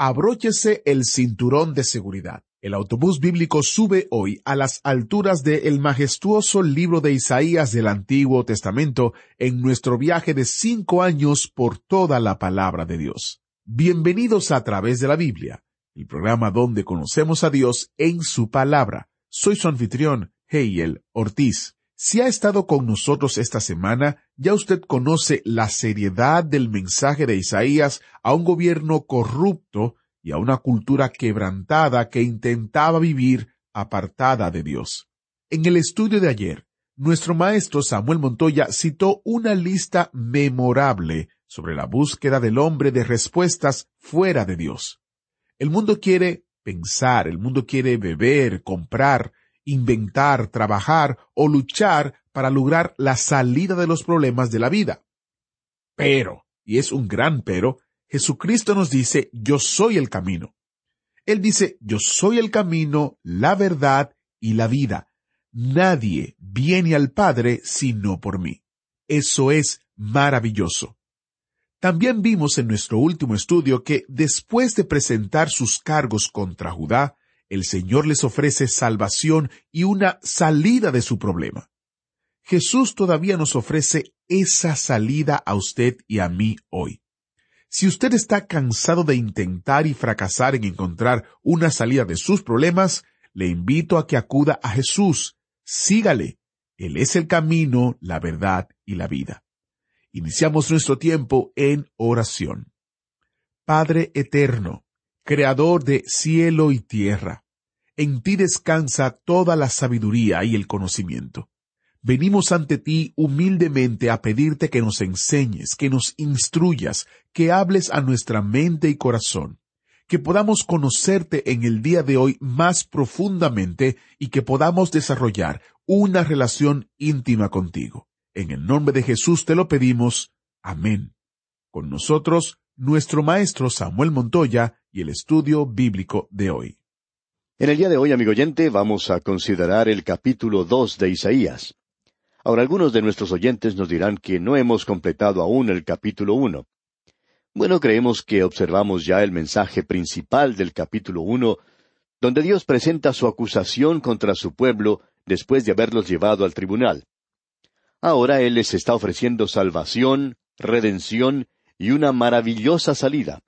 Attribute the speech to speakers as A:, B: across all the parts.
A: Abróchese el cinturón de seguridad. El autobús bíblico sube hoy a las alturas del majestuoso libro de Isaías del Antiguo Testamento en nuestro viaje de cinco años por toda la palabra de Dios. Bienvenidos a través de la Biblia, el programa donde conocemos a Dios en su palabra. Soy su anfitrión, Heiel Ortiz. Si ha estado con nosotros esta semana, ya usted conoce la seriedad del mensaje de Isaías a un gobierno corrupto y a una cultura quebrantada que intentaba vivir apartada de Dios. En el estudio de ayer, nuestro maestro Samuel Montoya citó una lista memorable sobre la búsqueda del hombre de respuestas fuera de Dios. El mundo quiere pensar, el mundo quiere beber, comprar, inventar, trabajar o luchar para lograr la salida de los problemas de la vida. Pero, y es un gran pero, Jesucristo nos dice, yo soy el camino. Él dice, yo soy el camino, la verdad y la vida. Nadie viene al Padre sino por mí. Eso es maravilloso. También vimos en nuestro último estudio que después de presentar sus cargos contra Judá, el Señor les ofrece salvación y una salida de su problema. Jesús todavía nos ofrece esa salida a usted y a mí hoy. Si usted está cansado de intentar y fracasar en encontrar una salida de sus problemas, le invito a que acuda a Jesús. Sígale. Él es el camino, la verdad y la vida. Iniciamos nuestro tiempo en oración. Padre eterno, Creador de cielo y tierra, en ti descansa toda la sabiduría y el conocimiento. Venimos ante ti humildemente a pedirte que nos enseñes, que nos instruyas, que hables a nuestra mente y corazón, que podamos conocerte en el día de hoy más profundamente y que podamos desarrollar una relación íntima contigo. En el nombre de Jesús te lo pedimos. Amén. Con nosotros, nuestro maestro Samuel Montoya y el estudio bíblico de hoy.
B: En el día de hoy, amigo oyente, vamos a considerar el capítulo dos de Isaías. Ahora, algunos de nuestros oyentes nos dirán que no hemos completado aún el capítulo uno. Bueno, creemos que observamos ya el mensaje principal del capítulo uno, donde Dios presenta su acusación contra su pueblo después de haberlos llevado al tribunal. Ahora Él les está ofreciendo salvación, redención y una maravillosa salida.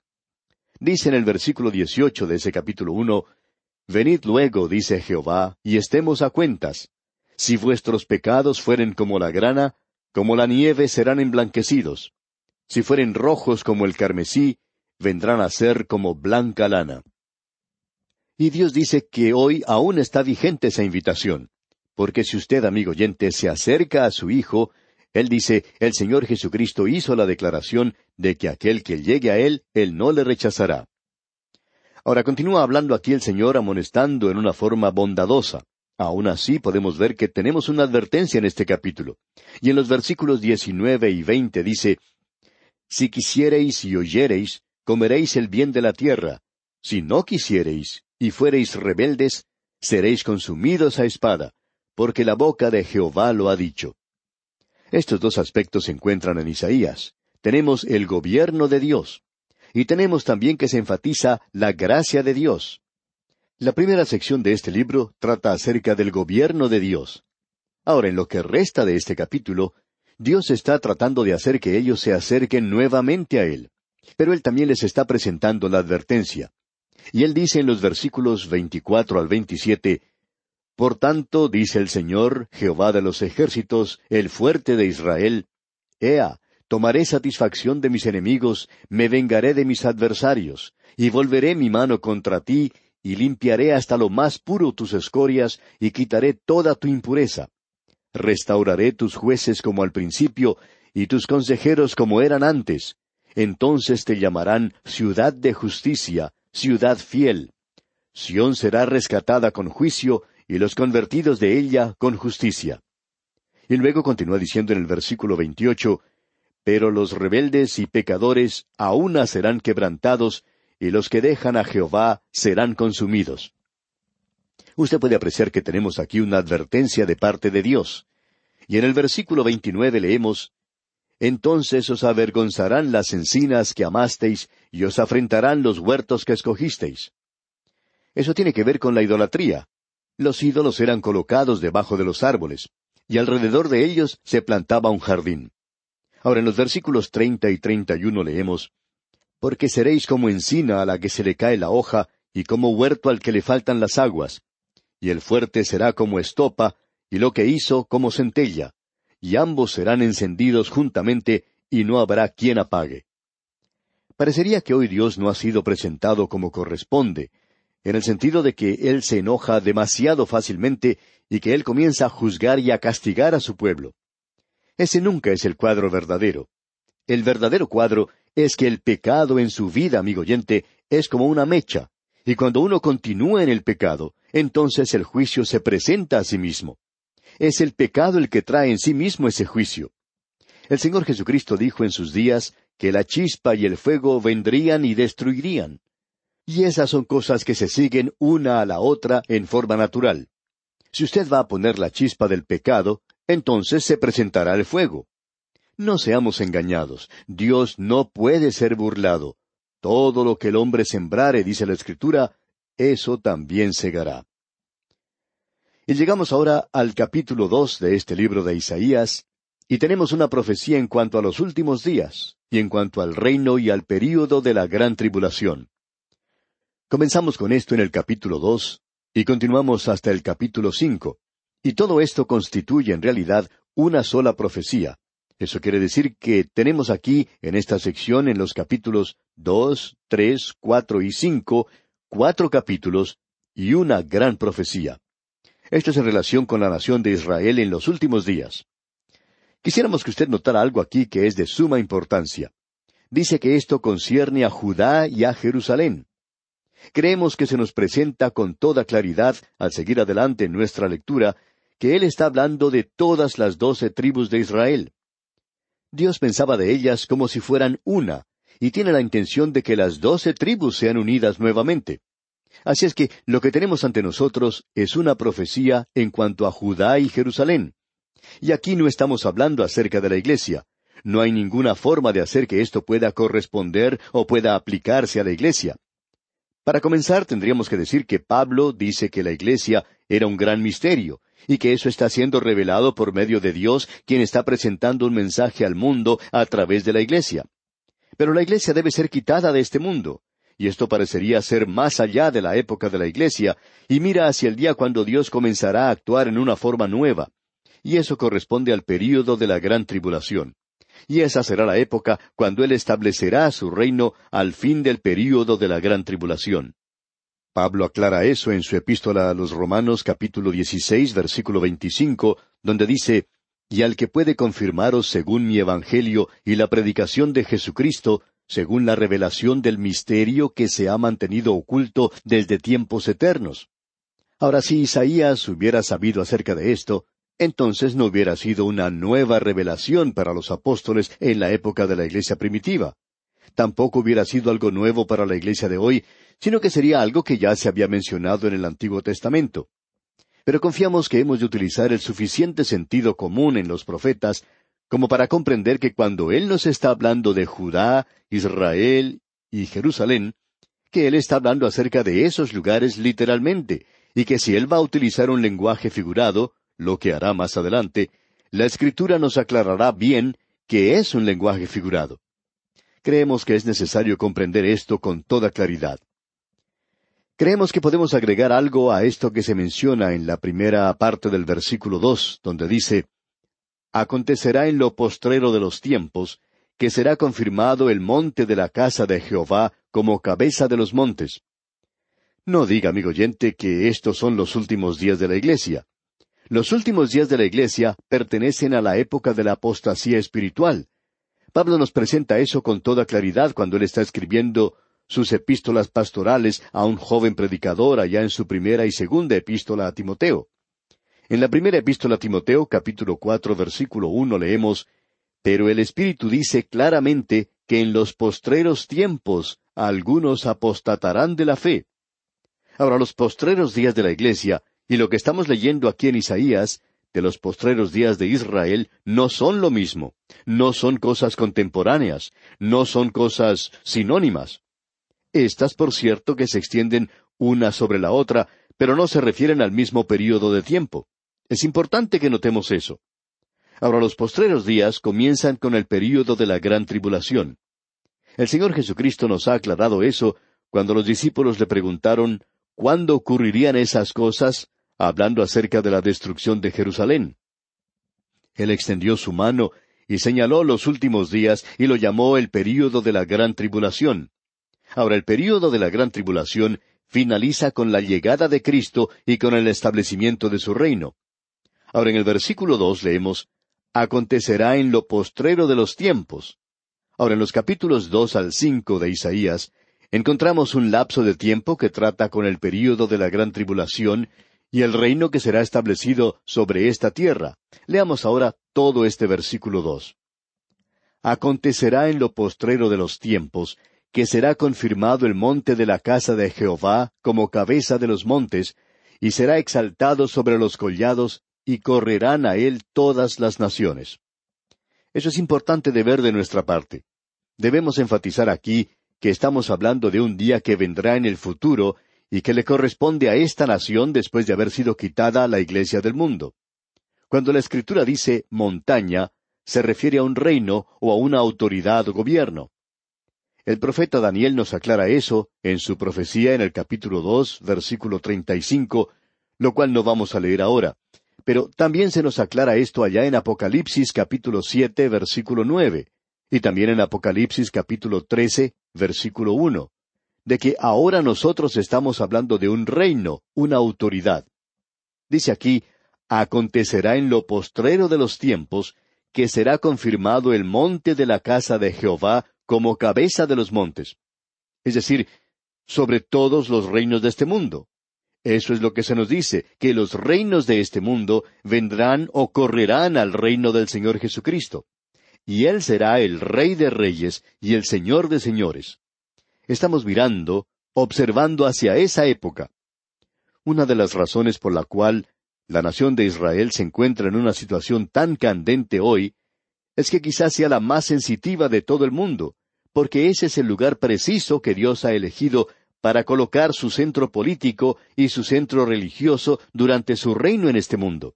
B: Dice en el versículo dieciocho de ese capítulo uno, Venid luego, dice Jehová, y estemos a cuentas. Si vuestros pecados fueren como la grana, como la nieve serán emblanquecidos. Si fueren rojos como el carmesí, vendrán a ser como blanca lana. Y Dios dice que hoy aún está vigente esa invitación, porque si usted, amigo oyente, se acerca a su Hijo, Él dice, el Señor Jesucristo hizo la declaración de que aquel que llegue a Él, Él no le rechazará. Ahora continúa hablando aquí el Señor amonestando en una forma bondadosa. Aún así podemos ver que tenemos una advertencia en este capítulo. Y en los versículos diecinueve y veinte dice, Si quisiereis y oyereis, comeréis el bien de la tierra. Si no quisiereis y fuereis rebeldes, seréis consumidos a espada, porque la boca de Jehová lo ha dicho. Estos dos aspectos se encuentran en Isaías. Tenemos el gobierno de Dios. Y tenemos también que se enfatiza la gracia de Dios. La primera sección de este libro trata acerca del gobierno de Dios. Ahora, en lo que resta de este capítulo, Dios está tratando de hacer que ellos se acerquen nuevamente a Él. Pero Él también les está presentando la advertencia. Y Él dice en los versículos 24 al 27, Por tanto, dice el Señor, Jehová de los ejércitos, el fuerte de Israel, Ea, tomaré satisfacción de mis enemigos, me vengaré de mis adversarios, y volveré mi mano contra ti, y limpiaré hasta lo más puro tus escorias, y quitaré toda tu impureza. Restauraré tus jueces como al principio, y tus consejeros como eran antes, entonces te llamarán ciudad de justicia, ciudad fiel. Sión será rescatada con juicio, y los convertidos de ella con justicia. Y luego continúa diciendo en el versículo 28, Pero los rebeldes y pecadores aún serán quebrantados, y los que dejan a Jehová serán consumidos. Usted puede apreciar que tenemos aquí una advertencia de parte de Dios. Y en el versículo 29 leemos, Entonces os avergonzarán las encinas que amasteis, y os afrentarán los huertos que escogisteis. Eso tiene que ver con la idolatría. Los ídolos eran colocados debajo de los árboles, y alrededor de ellos se plantaba un jardín. Ahora en los versículos treinta y treinta y uno leemos Porque seréis como encina a la que se le cae la hoja, y como huerto al que le faltan las aguas. Y el fuerte será como estopa, y lo que hizo como centella, y ambos serán encendidos juntamente, y no habrá quien apague. Parecería que hoy Dios no ha sido presentado como corresponde, en el sentido de que Él se enoja demasiado fácilmente y que Él comienza a juzgar y a castigar a su pueblo. Ese nunca es el cuadro verdadero. El verdadero cuadro es que el pecado en su vida, amigo oyente, es como una mecha, y cuando uno continúa en el pecado, entonces el juicio se presenta a sí mismo. Es el pecado el que trae en sí mismo ese juicio. El Señor Jesucristo dijo en sus días que la chispa y el fuego vendrían y destruirían. Y esas son cosas que se siguen una a la otra en forma natural. Si usted va a poner la chispa del pecado, entonces se presentará el fuego. No seamos engañados. Dios no puede ser burlado. Todo lo que el hombre sembrare, dice la Escritura, eso también segará. Y llegamos ahora al capítulo dos de este libro de Isaías, y tenemos una profecía en cuanto a los últimos días, y en cuanto al reino y al período de la gran tribulación. Comenzamos con esto en el capítulo dos y continuamos hasta el capítulo cinco. Y todo esto constituye en realidad una sola profecía. Eso quiere decir que tenemos aquí, en esta sección, en los capítulos dos, tres, cuatro y cinco, cuatro capítulos y una gran profecía. Esto es en relación con la nación de Israel en los últimos días. Quisiéramos que usted notara algo aquí que es de suma importancia. Dice que esto concierne a Judá y a Jerusalén. Creemos que se nos presenta con toda claridad, al seguir adelante en nuestra lectura, que Él está hablando de todas las doce tribus de Israel. Dios pensaba de ellas como si fueran una, y tiene la intención de que las doce tribus sean unidas nuevamente. Así es que lo que tenemos ante nosotros es una profecía en cuanto a Judá y Jerusalén. Y aquí no estamos hablando acerca de la iglesia. No hay ninguna forma de hacer que esto pueda corresponder o pueda aplicarse a la iglesia. Para comenzar, tendríamos que decir que Pablo dice que la Iglesia era un gran misterio, y que eso está siendo revelado por medio de Dios, quien está presentando un mensaje al mundo a través de la Iglesia. Pero la Iglesia debe ser quitada de este mundo, y esto parecería ser más allá de la época de la Iglesia, y mira hacia el día cuando Dios comenzará a actuar en una forma nueva. Y eso corresponde al período de la gran tribulación y esa será la época cuando Él establecerá su reino al fin del período de la gran tribulación. Pablo aclara eso en su epístola a los Romanos capítulo 16 versículo 25, donde dice, Y al que puede confirmaros según mi evangelio y la predicación de Jesucristo, según la revelación del misterio que se ha mantenido oculto desde tiempos eternos. Ahora si Isaías hubiera sabido acerca de esto, entonces no hubiera sido una nueva revelación para los apóstoles en la época de la iglesia primitiva. Tampoco hubiera sido algo nuevo para la iglesia de hoy, sino que sería algo que ya se había mencionado en el Antiguo Testamento. Pero confiamos que hemos de utilizar el suficiente sentido común en los profetas como para comprender que cuando Él nos está hablando de Judá, Israel y Jerusalén, que Él está hablando acerca de esos lugares literalmente, y que si Él va a utilizar un lenguaje figurado, lo que hará más adelante, la escritura nos aclarará bien que es un lenguaje figurado. Creemos que es necesario comprender esto con toda claridad. Creemos que podemos agregar algo a esto que se menciona en la primera parte del versículo dos, donde dice Acontecerá en lo postrero de los tiempos, que será confirmado el monte de la casa de Jehová como cabeza de los montes. No diga, amigo oyente, que estos son los últimos días de la iglesia. Los últimos días de la Iglesia pertenecen a la época de la apostasía espiritual. Pablo nos presenta eso con toda claridad cuando él está escribiendo sus epístolas pastorales a un joven predicador allá en su primera y segunda epístola a Timoteo. En la primera epístola a Timoteo, capítulo cuatro, versículo uno, leemos Pero el Espíritu dice claramente que en los postreros tiempos algunos apostatarán de la fe. Ahora, los postreros días de la Iglesia, y lo que estamos leyendo aquí en Isaías, de los postreros días de Israel, no son lo mismo, no son cosas contemporáneas, no son cosas sinónimas. Estas, por cierto, que se extienden una sobre la otra, pero no se refieren al mismo período de tiempo. Es importante que notemos eso. Ahora los postreros días comienzan con el período de la gran tribulación. El Señor Jesucristo nos ha aclarado eso cuando los discípulos le preguntaron cuándo ocurrirían esas cosas, hablando acerca de la destrucción de Jerusalén. Él extendió su mano y señaló los últimos días y lo llamó el período de la gran tribulación. Ahora, el período de la gran tribulación finaliza con la llegada de Cristo y con el establecimiento de su reino. Ahora, en el versículo dos leemos, Acontecerá en lo postrero de los tiempos. Ahora, en los capítulos dos al cinco de Isaías, encontramos un lapso de tiempo que trata con el período de la gran tribulación y el reino que será establecido sobre esta tierra. Leamos ahora todo este versículo dos. Acontecerá en lo postrero de los tiempos que será confirmado el monte de la casa de Jehová como cabeza de los montes, y será exaltado sobre los collados, y correrán a él todas las naciones. Eso es importante de ver de nuestra parte. Debemos enfatizar aquí que estamos hablando de un día que vendrá en el futuro y que le corresponde a esta nación después de haber sido quitada la iglesia del mundo. Cuando la Escritura dice montaña, se refiere a un reino o a una autoridad o gobierno. El profeta Daniel nos aclara eso en su profecía en el capítulo dos, versículo treinta y cinco, lo cual no vamos a leer ahora. Pero también se nos aclara esto allá en Apocalipsis capítulo siete, versículo nueve, y también en Apocalipsis capítulo trece, versículo uno, de que ahora nosotros estamos hablando de un reino, una autoridad. Dice aquí, acontecerá en lo postrero de los tiempos, que será confirmado el monte de la casa de Jehová como cabeza de los montes. Es decir, sobre todos los reinos de este mundo. Eso es lo que se nos dice, que los reinos de este mundo vendrán o correrán al reino del Señor Jesucristo. Y Él será el Rey de Reyes y el Señor de Señores. Estamos mirando, observando hacia esa época. Una de las razones por la cual la nación de Israel se encuentra en una situación tan candente hoy es que quizás sea la más sensitiva de todo el mundo, porque ese es el lugar preciso que Dios ha elegido para colocar su centro político y su centro religioso durante su reino en este mundo.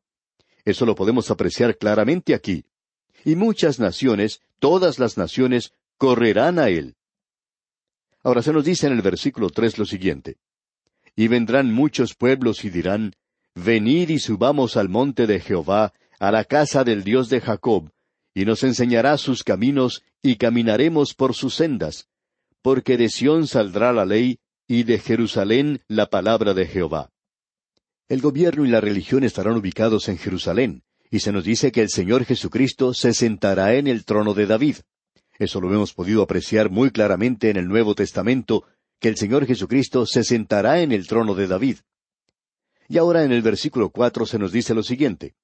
B: Eso lo podemos apreciar claramente aquí. Y muchas naciones, todas las naciones, correrán a él. Ahora se nos dice en el versículo tres lo siguiente. Y vendrán muchos pueblos y dirán, Venid y subamos al monte de Jehová, a la casa del Dios de Jacob, y nos enseñará sus caminos, y caminaremos por sus sendas, porque de Sión saldrá la ley, y de Jerusalén la palabra de Jehová. El gobierno y la religión estarán ubicados en Jerusalén, y se nos dice que el Señor Jesucristo se sentará en el trono de David. Eso lo hemos podido apreciar muy claramente en el Nuevo Testamento, que el Señor Jesucristo se sentará en el trono de David. Y ahora en el versículo cuatro se nos dice lo siguiente.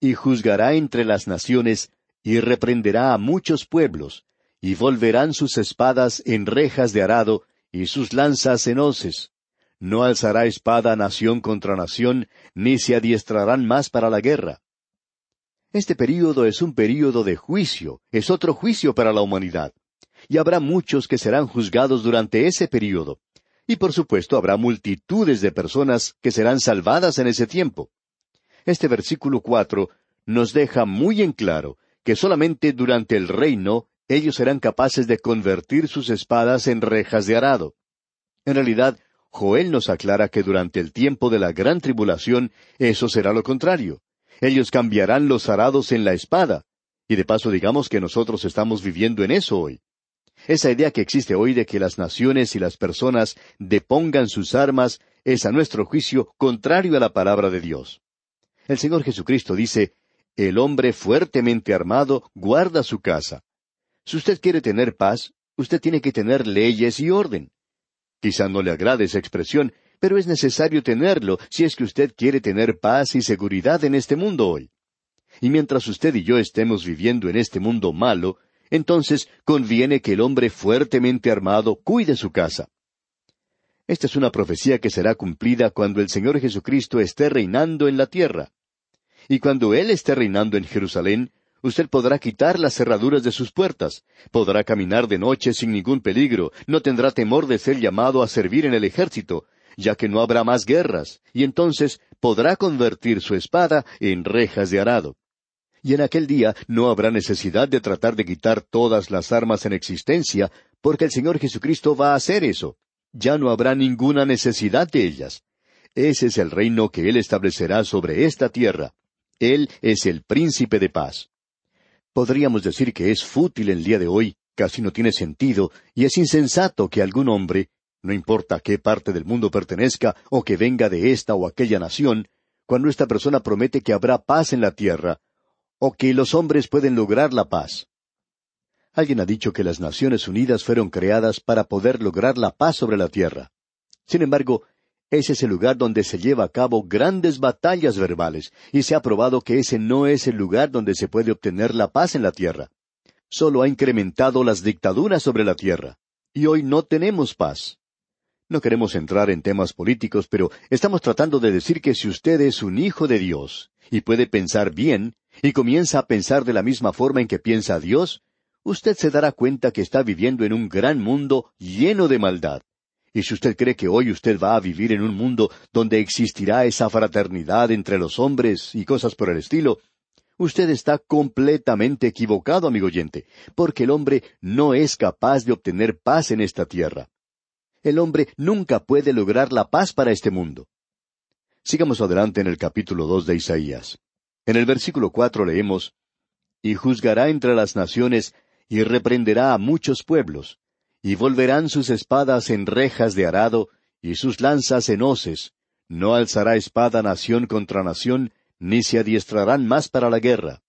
B: Y juzgará entre las naciones y reprenderá a muchos pueblos, y volverán sus espadas en rejas de arado, y sus lanzas en hoces. No alzará espada nación contra nación, ni se adiestrarán más para la guerra. Este período es un período de juicio, es otro juicio para la humanidad. Y habrá muchos que serán juzgados durante ese período. Y por supuesto habrá multitudes de personas que serán salvadas en ese tiempo. Este versículo cuatro nos deja muy en claro que solamente durante el reino ellos serán capaces de convertir sus espadas en rejas de arado. En realidad, Joel nos aclara que durante el tiempo de la gran tribulación eso será lo contrario. Ellos cambiarán los arados en la espada. Y de paso digamos que nosotros estamos viviendo en eso hoy. Esa idea que existe hoy de que las naciones y las personas depongan sus armas es a nuestro juicio contrario a la palabra de Dios. El Señor Jesucristo dice, el hombre fuertemente armado guarda su casa. Si usted quiere tener paz, usted tiene que tener leyes y orden. Quizá no le agrade esa expresión, pero es necesario tenerlo si es que usted quiere tener paz y seguridad en este mundo hoy. Y mientras usted y yo estemos viviendo en este mundo malo, entonces conviene que el hombre fuertemente armado cuide su casa. Esta es una profecía que será cumplida cuando el Señor Jesucristo esté reinando en la tierra. Y cuando Él esté reinando en Jerusalén, usted podrá quitar las cerraduras de sus puertas, podrá caminar de noche sin ningún peligro, no tendrá temor de ser llamado a servir en el ejército, ya que no habrá más guerras, y entonces podrá convertir su espada en rejas de arado. Y en aquel día no habrá necesidad de tratar de quitar todas las armas en existencia, porque el Señor Jesucristo va a hacer eso. Ya no habrá ninguna necesidad de ellas. Ese es el reino que Él establecerá sobre esta tierra. Él es el príncipe de paz. Podríamos decir que es fútil el día de hoy, casi no tiene sentido, y es insensato que algún hombre, no importa a qué parte del mundo pertenezca o que venga de esta o aquella nación, cuando esta persona promete que habrá paz en la tierra, o que los hombres pueden lograr la paz. Alguien ha dicho que las Naciones Unidas fueron creadas para poder lograr la paz sobre la tierra. Sin embargo, ese es el lugar donde se lleva a cabo grandes batallas verbales, y se ha probado que ese no es el lugar donde se puede obtener la paz en la tierra. Solo ha incrementado las dictaduras sobre la tierra, y hoy no tenemos paz. No queremos entrar en temas políticos, pero estamos tratando de decir que si usted es un hijo de Dios y puede pensar bien, y comienza a pensar de la misma forma en que piensa Dios, usted se dará cuenta que está viviendo en un gran mundo lleno de maldad. Y si usted cree que hoy usted va a vivir en un mundo donde existirá esa fraternidad entre los hombres y cosas por el estilo, usted está completamente equivocado, amigo oyente, porque el hombre no es capaz de obtener paz en esta tierra. El hombre nunca puede lograr la paz para este mundo. Sigamos adelante en el capítulo dos de Isaías. En el versículo cuatro leemos Y juzgará entre las naciones, y reprenderá a muchos pueblos, y volverán sus espadas en rejas de arado, y sus lanzas en hoces. No alzará espada nación contra nación, ni se adiestrarán más para la guerra.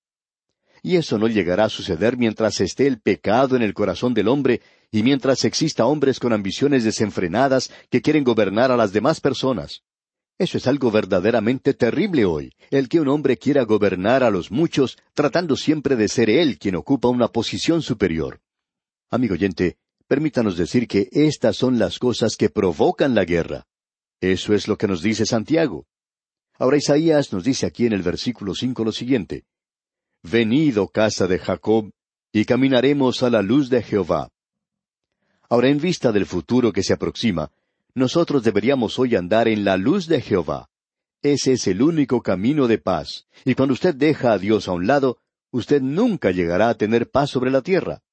B: Y eso no llegará a suceder mientras esté el pecado en el corazón del hombre y mientras exista hombres con ambiciones desenfrenadas que quieren gobernar a las demás personas. Eso es algo verdaderamente terrible hoy, el que un hombre quiera gobernar a los muchos tratando siempre de ser él quien ocupa una posición superior. Amigo oyente, permítanos decir que estas son las cosas que provocan la guerra. Eso es lo que nos dice Santiago. Ahora Isaías nos dice aquí en el versículo cinco lo siguiente Venid, oh casa de Jacob, y caminaremos a la luz de Jehová. Ahora, en vista del futuro que se aproxima, nosotros deberíamos hoy andar en la luz de Jehová. Ese es el único camino de paz, y cuando usted deja a Dios a un lado, usted nunca llegará a tener paz sobre la tierra.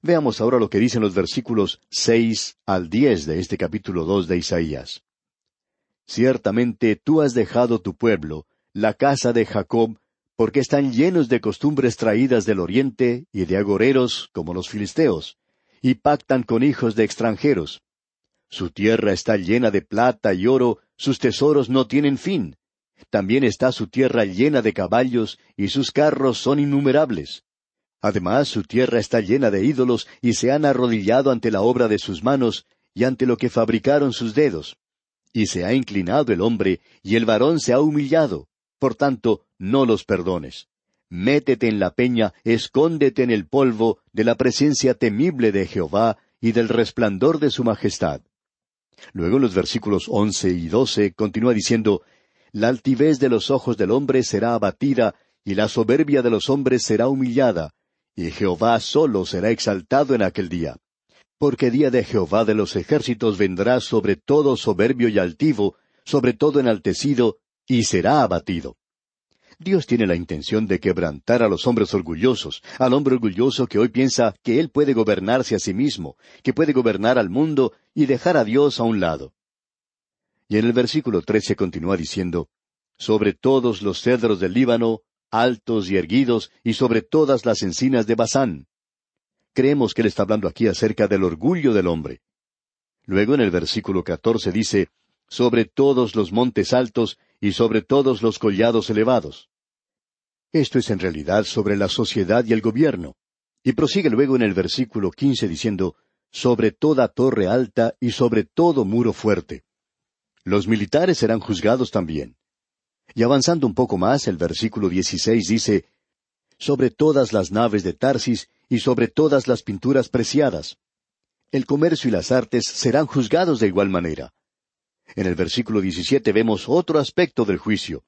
B: Veamos ahora lo que dicen los versículos seis al diez de este capítulo dos de Isaías. Ciertamente tú has dejado tu pueblo, la casa de Jacob, porque están llenos de costumbres traídas del oriente y de agoreros como los filisteos, y pactan con hijos de extranjeros. Su tierra está llena de plata y oro, sus tesoros no tienen fin. También está su tierra llena de caballos, y sus carros son innumerables. Además, su tierra está llena de ídolos, y se han arrodillado ante la obra de sus manos, y ante lo que fabricaron sus dedos. Y se ha inclinado el hombre, y el varón se ha humillado. Por tanto, no los perdones. Métete en la peña, escóndete en el polvo de la presencia temible de Jehová y del resplandor de su majestad. Luego en los versículos once y doce continúa diciendo, La altivez de los ojos del hombre será abatida, y la soberbia de los hombres será humillada, y Jehová solo será exaltado en aquel día. Porque día de Jehová de los ejércitos vendrá sobre todo soberbio y altivo, sobre todo enaltecido, y será abatido. Dios tiene la intención de quebrantar a los hombres orgullosos, al hombre orgulloso que hoy piensa que él puede gobernarse a sí mismo, que puede gobernar al mundo y dejar a Dios a un lado. Y en el versículo trece continúa diciendo, Sobre todos los cedros del Líbano, altos y erguidos, y sobre todas las encinas de Basán. Creemos que él está hablando aquí acerca del orgullo del hombre. Luego en el versículo catorce dice, Sobre todos los montes altos y sobre todos los collados elevados. Esto es en realidad sobre la sociedad y el gobierno. Y prosigue luego en el versículo quince diciendo, sobre toda torre alta y sobre todo muro fuerte. Los militares serán juzgados también. Y avanzando un poco más, el versículo dieciséis dice, sobre todas las naves de Tarsis y sobre todas las pinturas preciadas. El comercio y las artes serán juzgados de igual manera. En el versículo diecisiete vemos otro aspecto del juicio.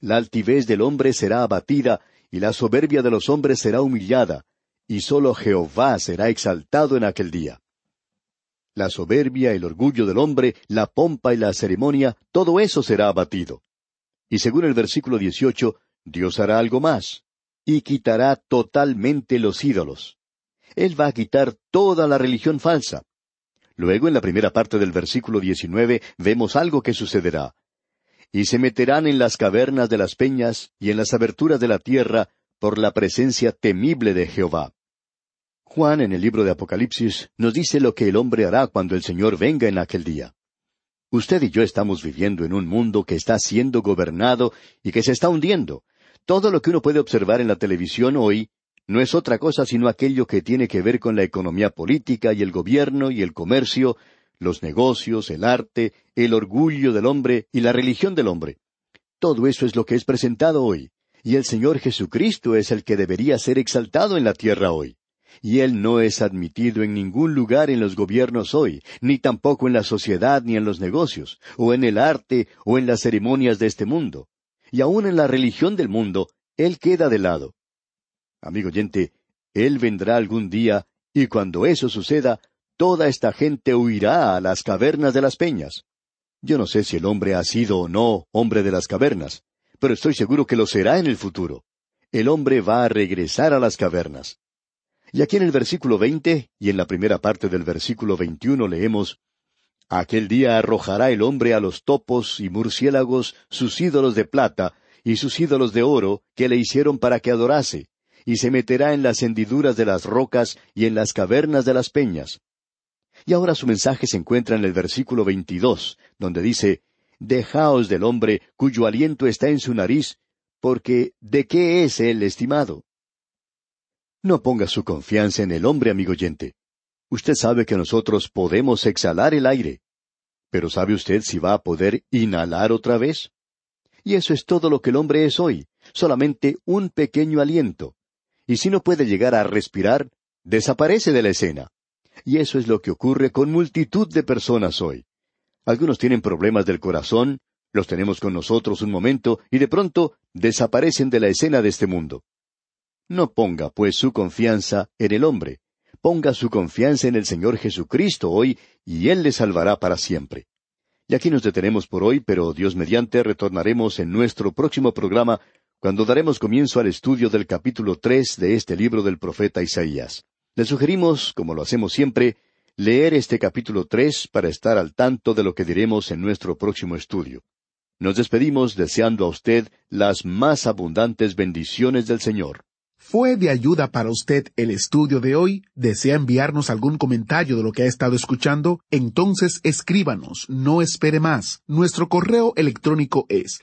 B: La altivez del hombre será abatida, y la soberbia de los hombres será humillada, y sólo Jehová será exaltado en aquel día. La soberbia, el orgullo del hombre, la pompa y la ceremonia, todo eso será abatido. Y según el versículo dieciocho, Dios hará algo más, y quitará totalmente los ídolos. Él va a quitar toda la religión falsa. Luego, en la primera parte del versículo diecinueve, vemos algo que sucederá y se meterán en las cavernas de las peñas y en las aberturas de la tierra por la presencia temible de Jehová. Juan en el libro de Apocalipsis nos dice lo que el hombre hará cuando el Señor venga en aquel día. Usted y yo estamos viviendo en un mundo que está siendo gobernado y que se está hundiendo. Todo lo que uno puede observar en la televisión hoy no es otra cosa sino aquello que tiene que ver con la economía política y el gobierno y el comercio, los negocios, el arte, el orgullo del hombre y la religión del hombre. Todo eso es lo que es presentado hoy, y el Señor Jesucristo es el que debería ser exaltado en la tierra hoy. Y Él no es admitido en ningún lugar en los gobiernos hoy, ni tampoco en la sociedad ni en los negocios, o en el arte o en las ceremonias de este mundo. Y aun en la religión del mundo, Él queda de lado. Amigo oyente, Él vendrá algún día, y cuando eso suceda, toda esta gente huirá a las cavernas de las peñas. Yo no sé si el hombre ha sido o no hombre de las cavernas, pero estoy seguro que lo será en el futuro. El hombre va a regresar a las cavernas. Y aquí en el versículo veinte y en la primera parte del versículo veintiuno leemos Aquel día arrojará el hombre a los topos y murciélagos sus ídolos de plata y sus ídolos de oro que le hicieron para que adorase, y se meterá en las hendiduras de las rocas y en las cavernas de las peñas. Y ahora su mensaje se encuentra en el versículo veintidós, donde dice, Dejaos del hombre cuyo aliento está en su nariz, porque ¿de qué es él estimado? No ponga su confianza en el hombre, amigo oyente. Usted sabe que nosotros podemos exhalar el aire. Pero ¿sabe usted si va a poder inhalar otra vez? Y eso es todo lo que el hombre es hoy, solamente un pequeño aliento. Y si no puede llegar a respirar, desaparece de la escena. Y eso es lo que ocurre con multitud de personas hoy. Algunos tienen problemas del corazón, los tenemos con nosotros un momento y de pronto desaparecen de la escena de este mundo. No ponga, pues, su confianza en el hombre. Ponga su confianza en el Señor Jesucristo hoy y Él le salvará para siempre. Y aquí nos detenemos por hoy, pero Dios mediante retornaremos en nuestro próximo programa cuando daremos comienzo al estudio del capítulo tres de este libro del profeta Isaías. Le sugerimos, como lo hacemos siempre, leer este capítulo tres para estar al tanto de lo que diremos en nuestro próximo estudio. Nos despedimos deseando a usted las más abundantes bendiciones del Señor.
A: ¿Fue de ayuda para usted el estudio de hoy? ¿Desea enviarnos algún comentario de lo que ha estado escuchando? Entonces escríbanos, no espere más. Nuestro correo electrónico es